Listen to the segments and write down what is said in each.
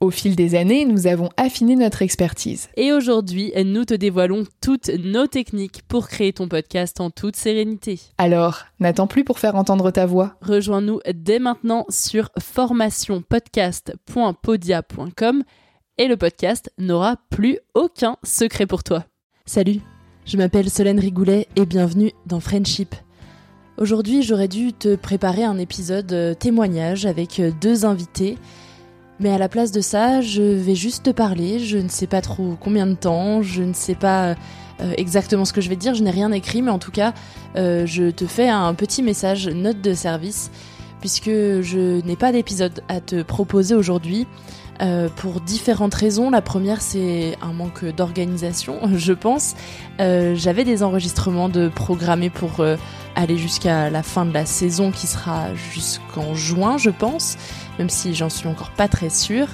Au fil des années, nous avons affiné notre expertise. Et aujourd'hui, nous te dévoilons toutes nos techniques pour créer ton podcast en toute sérénité. Alors, n'attends plus pour faire entendre ta voix. Rejoins-nous dès maintenant sur formationpodcast.podia.com et le podcast n'aura plus aucun secret pour toi. Salut, je m'appelle Solène Rigoulet et bienvenue dans Friendship. Aujourd'hui, j'aurais dû te préparer un épisode euh, témoignage avec euh, deux invités, mais à la place de ça, je vais juste te parler, je ne sais pas trop combien de temps, je ne sais pas euh, exactement ce que je vais dire, je n'ai rien écrit, mais en tout cas, euh, je te fais un petit message, note de service, puisque je n'ai pas d'épisode à te proposer aujourd'hui. euh, pour différentes raisons. La première, c'est un manque d'organisation, je pense. Euh, J'avais des enregistrements de programmés pour euh, aller jusqu'à la fin de la saison, qui sera jusqu'en juin, je pense, même si j'en suis encore pas très sûre.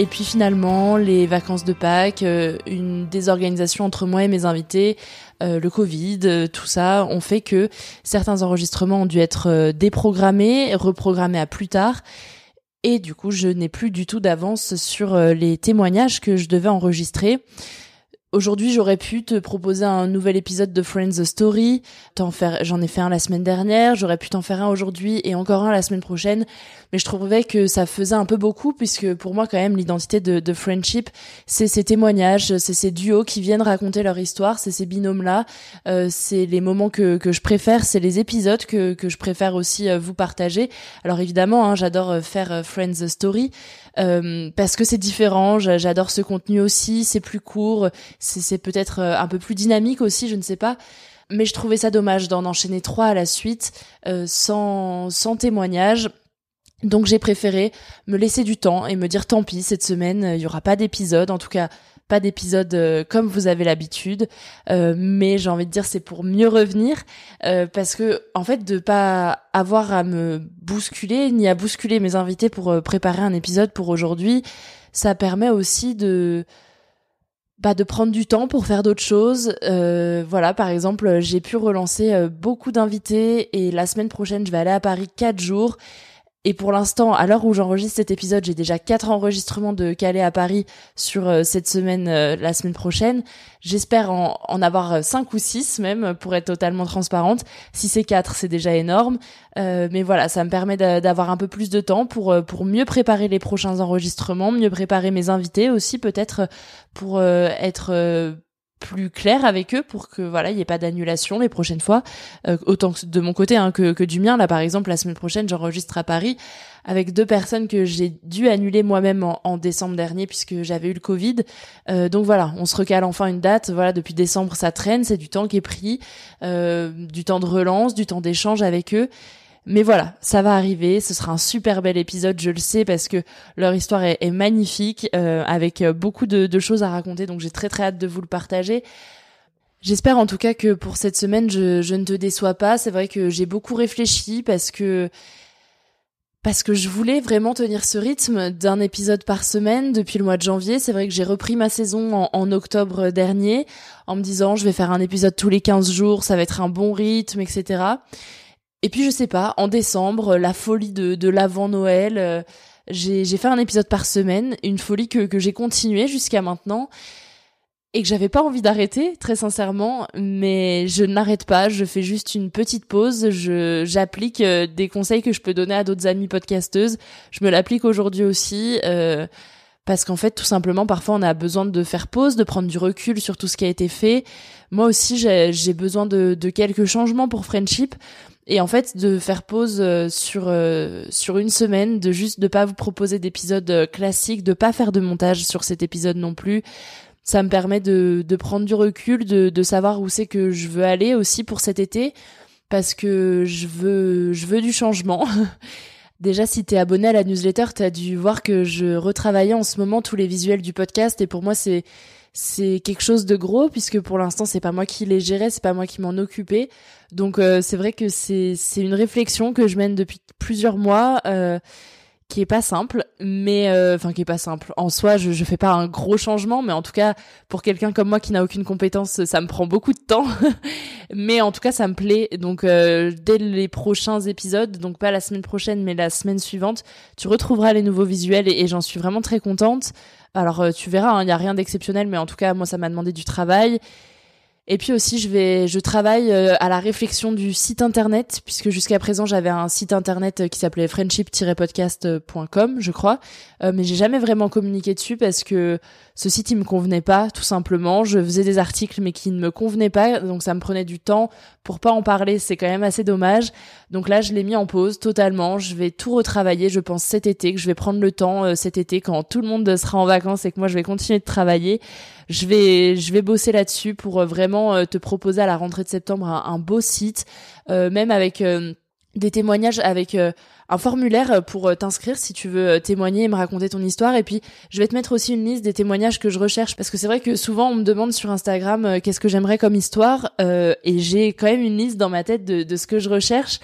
Et puis finalement, les vacances de Pâques, euh, une désorganisation entre moi et mes invités, euh, le Covid, euh, tout ça, ont fait que certains enregistrements ont dû être déprogrammés, reprogrammés à plus tard. Et du coup, je n'ai plus du tout d'avance sur les témoignages que je devais enregistrer. Aujourd'hui, j'aurais pu te proposer un nouvel épisode de Friends Story. T'en faire, j'en ai fait un la semaine dernière. J'aurais pu t'en faire un aujourd'hui et encore un la semaine prochaine. Mais je trouvais que ça faisait un peu beaucoup puisque pour moi, quand même, l'identité de, de Friendship, c'est ces témoignages, c'est ces duos qui viennent raconter leur histoire, c'est ces binômes-là. Euh, c'est les moments que, que je préfère, c'est les épisodes que, que je préfère aussi euh, vous partager. Alors évidemment, hein, j'adore euh, faire euh, Friends Story euh, parce que c'est différent. j'a- J'adore ce contenu aussi. C'est plus court, c'est peut-être euh, un peu plus dynamique aussi, je ne sais pas. Mais je trouvais ça dommage d'en enchaîner trois à la suite euh, sans sans témoignage. Donc j'ai préféré me laisser du temps et me dire tant pis cette semaine il y aura pas d'épisode en tout cas pas d'épisode euh, comme vous avez l'habitude Euh, mais j'ai envie de dire c'est pour mieux revenir euh, parce que en fait de pas avoir à me bousculer ni à bousculer mes invités pour euh, préparer un épisode pour aujourd'hui ça permet aussi de bah, de prendre du temps pour faire d'autres choses. Voilà, par exemple, j'ai pu relancer beaucoup d'invités et la semaine prochaine, je vais aller à Paris quatre jours. Et pour l'instant, à l'heure où j'enregistre cet épisode, j'ai déjà quatre enregistrements de Calais à Paris sur euh, cette semaine, euh, la semaine prochaine. J'espère en, en avoir euh, cinq ou six même, pour être totalement transparente. Si c'est quatre, c'est déjà énorme. Euh, mais voilà, ça me permet d'a- d'avoir un peu plus de temps pour pour mieux préparer les prochains enregistrements, mieux préparer mes invités aussi, peut-être pour être plus clair avec eux pour que voilà il y ait pas d'annulation les prochaines fois. Euh, autant que de mon côté hein, que, que du mien. Là par exemple la semaine prochaine j'enregistre à Paris avec deux personnes que j'ai dû annuler moi-même en, en décembre dernier puisque j'avais eu le Covid. Euh, donc voilà on se recale enfin une date. Voilà depuis décembre ça traîne. C'est du temps qui est pris euh, du temps de relance du temps d'échange avec eux mais voilà, ça va arriver. Ce sera un super bel épisode, je le sais, parce que leur histoire est, magnifique, euh, avec euh, beaucoup de, de choses à raconter. Donc j'ai très très hâte de vous le partager. J'espère en tout cas que pour cette semaine, je, je ne te déçois pas. C'est vrai que j'ai beaucoup réfléchi parce que parce que je voulais vraiment tenir ce rythme d'un épisode par semaine depuis le mois de janvier. C'est vrai que j'ai repris ma saison en, en octobre dernier en me disant je vais faire un épisode tous les 15 jours, ça va être un bon rythme, etc. Et puis je sais pas, en décembre, la folie de, de l'avant Noël, euh, j'ai fait un épisode par semaine, une folie que, que j'ai continuée jusqu'à maintenant et que j'avais pas envie d'arrêter, très sincèrement, mais je n'arrête pas, je fais juste une petite pause, j'applique euh, des conseils que je peux donner à d'autres amies podcasteuses, je me l'applique aujourd'hui aussi. euh, parce qu'en fait, tout simplement, parfois, on a besoin de faire pause, de prendre du recul sur tout ce qui a été fait. Moi aussi, j'ai besoin de, de quelques changements pour Friendship. Et en fait de faire pause euh, sur euh, sur une semaine, de juste de pas vous proposer d'épisodes euh, classiques, de pas faire de montage sur cet épisode non plus. Ça me permet de, de prendre du recul, de, de savoir où c'est que je veux aller aussi pour cet été, parce que je veux je veux du changement. Déjà, si t'es abonné à la newsletter, t'as dû voir que je retravaillais en ce moment tous les visuels du podcast, et pour moi c'est c'est quelque chose de gros puisque pour l'instant c'est pas moi qui les gérais, c'est pas moi qui m'en occupais. Donc euh, c'est vrai que c'est c'est une réflexion que je mène depuis plusieurs mois. Euh, qui est pas simple, mais euh, enfin qui est pas simple. En soi, je je fais pas un gros changement, mais en tout cas pour quelqu'un comme moi qui n'a aucune compétence, ça me prend beaucoup de temps. mais en tout cas, ça me plaît. Donc dès les prochains épisodes, donc pas la semaine prochaine, mais la semaine suivante, tu retrouveras les nouveaux visuels et j'en suis vraiment très contente. Alors euh, tu verras, il hein, n'y a rien d'exceptionnel, mais en tout cas moi ça m'a demandé du travail. Et puis aussi, je vais, je travaille euh, à la réflexion du site internet, puisque jusqu'à présent j'avais un site internet euh, qui s'appelait friendship-podcast.com, je crois, euh, mais j'ai jamais vraiment communiqué dessus parce que ce site il me convenait pas, tout simplement. Je faisais des articles mais qui ne me convenaient pas, donc ça me prenait du temps pour pas en parler. C'est quand même assez dommage. Donc là, je l'ai mis en pause totalement. Je vais tout retravailler, je pense cet été, que je vais prendre le temps cet été quand tout le monde sera en vacances et que moi je vais continuer de travailler je vais je vais bosser là-dessus pour euh, vraiment euh, te proposer à la rentrée de septembre un, beau site, euh, même avec des témoignages avec un formulaire pour t'inscrire si tu veux témoigner et me raconter ton histoire et puis je vais te mettre aussi une liste des témoignages que je recherche parce que c'est vrai que souvent on me demande sur Instagram qu'est-ce que j'aimerais comme histoire et j'ai quand même une liste dans ma tête de, de ce que je recherche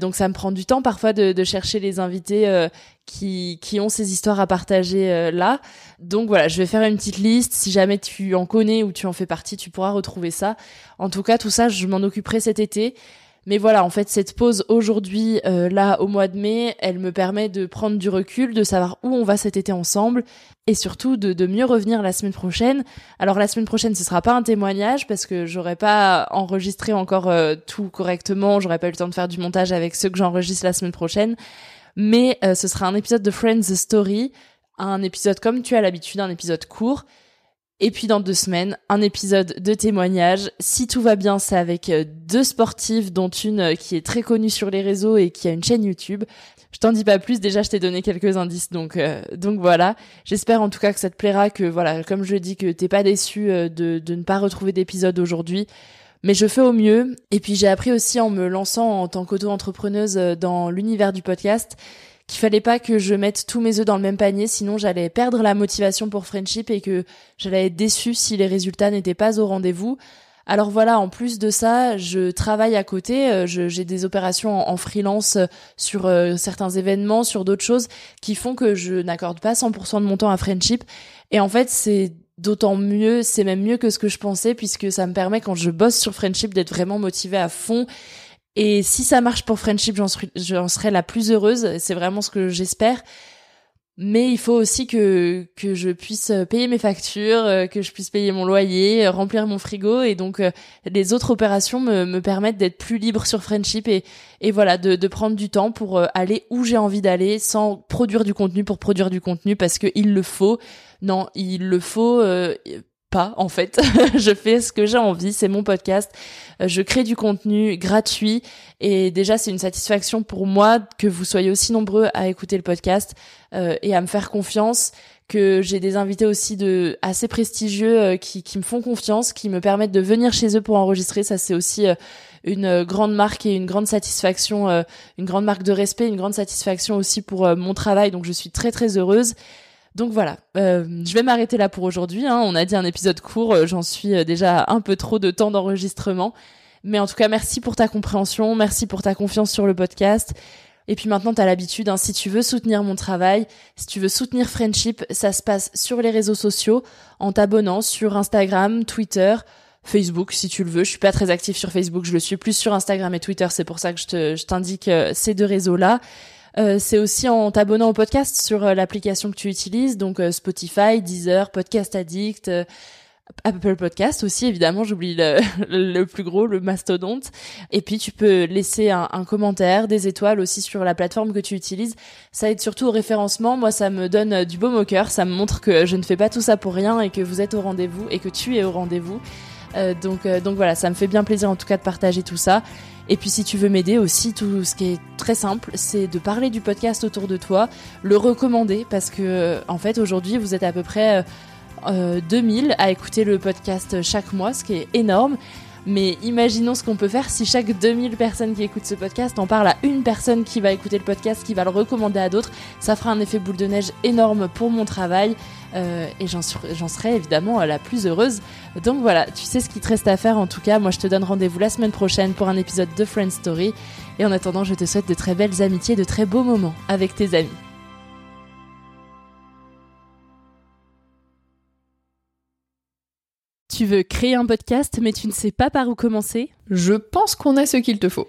donc ça me prend du temps parfois de, de chercher les invités qui, qui ont ces histoires à partager euh, là. Donc voilà, je vais faire une petite liste. Si jamais tu en connais ou tu en fais partie, tu pourras retrouver ça. En tout cas, tout ça, je m'en occuperai cet été. Mais voilà, en fait, cette pause aujourd'hui, euh, là, au mois de mai, elle me permet de prendre du recul, de savoir où on va cet été ensemble, et surtout de, mieux revenir la semaine prochaine. Alors la semaine prochaine, ce sera pas un témoignage parce que j'aurais pas enregistré encore euh, tout correctement, j'aurais pas eu le temps de faire du montage avec ceux que j'enregistre la semaine prochaine mais euh, ce sera un épisode de Friends Story, un épisode comme tu as l'habitude, un épisode court. Et puis dans deux semaines, un épisode de témoignage. Si tout va bien, c'est avec euh, deux sportives, dont une euh, qui est très connue sur les réseaux et qui a une chaîne YouTube. Je t'en dis pas plus, déjà je t'ai donné quelques indices, donc donc voilà. J'espère en tout cas que ça te plaira, que voilà, comme je dis, que t'es pas déçu de, de ne pas retrouver d'épisode aujourd'hui mais je fais au mieux. Et puis j'ai appris aussi en me lançant en tant qu'auto-entrepreneuse euh, dans l'univers du podcast qu'il fallait pas que je mette tous mes œufs dans le même panier, sinon j'allais perdre la motivation pour Friendship et que j'allais être déçue si les résultats n'étaient pas au rendez-vous. Alors voilà, en plus de ça, je travaille à côté, euh, j'ai des opérations en, freelance euh, sur certains événements, sur d'autres choses qui font que je n'accorde pas 100% de mon temps à Friendship. Et en fait, c'est d'autant mieux, c'est même mieux que ce que je pensais puisque ça me permet quand je bosse sur Friendship d'être vraiment motivée à fond. Et si ça marche pour Friendship, j'en serai, la plus heureuse. C'est vraiment ce que j'espère. Mais il faut aussi que je puisse payer mes factures, euh, que je puisse payer mon loyer, euh, remplir mon frigo et donc euh, les autres opérations me, me permettent d'être plus libre sur Friendship et voilà de, de prendre du temps pour aller où j'ai envie d'aller sans produire du contenu pour produire du contenu parce que il le faut. Non, il le faut pas en fait. je fais ce que j'ai envie, c'est mon podcast. Euh, je crée du contenu gratuit et déjà c'est une satisfaction pour moi que vous soyez aussi nombreux à écouter le podcast euh, et à me faire confiance, que j'ai des invités aussi de assez prestigieux euh, qui, qui me font confiance, qui me permettent de venir chez eux pour enregistrer. Ça c'est aussi une grande marque et une grande satisfaction, une grande marque de respect, une grande satisfaction aussi pour mon travail. Donc je suis très très heureuse. Donc voilà, euh, je vais m'arrêter là pour aujourd'hui. Hein. On a dit un épisode court, euh, j'en suis euh, déjà un peu trop de temps d'enregistrement. Mais en tout cas, merci pour ta compréhension, merci pour ta confiance sur le podcast. Et puis maintenant, tu as l'habitude, hein, si tu veux soutenir mon travail, si tu veux soutenir Friendship, ça se passe sur les réseaux sociaux, en t'abonnant sur Instagram, Twitter, Facebook si tu le veux. Je suis pas très active sur Facebook, je le suis plus sur Instagram et Twitter, c'est pour ça que je t'indique ces deux réseaux-là. Euh, c'est aussi en t'abonnant au podcast sur euh, l'application que tu utilises, donc euh, Spotify, Deezer, Podcast Addict, Apple Podcast aussi, évidemment, j'oublie le, plus gros, le mastodonte. Et puis tu peux laisser un, un, commentaire, des étoiles aussi sur la plateforme que tu utilises. Ça aide surtout au référencement. Moi, ça me donne du baume au cœur. Ça me montre que je ne fais pas tout ça pour rien et que vous êtes au rendez-vous et que tu es au rendez-vous. Donc, donc voilà, ça me fait bien plaisir en tout cas de partager tout ça. Et puis si tu veux m'aider aussi, tout ce qui est très simple, c'est de parler du podcast autour de toi, le recommander parce que en fait aujourd'hui vous êtes à peu près 2000 à écouter le podcast chaque mois, ce qui est énorme. Mais imaginons ce qu'on peut faire si chaque 2000 personnes qui écoutent ce podcast en parlent à une personne qui va écouter le podcast, qui va le recommander à d'autres. Ça fera un effet boule de neige énorme pour mon travail euh, et j'en serai évidemment la plus heureuse. Donc voilà, tu sais ce qu'il te reste à faire en tout cas. Moi je te donne rendez-vous la semaine prochaine pour un épisode de Friend Story. Et en attendant, je te souhaite de très belles amitiés, de très beaux moments avec tes amis. Tu veux créer un podcast mais tu ne sais pas par où commencer? Je pense qu'on a ce qu'il te faut.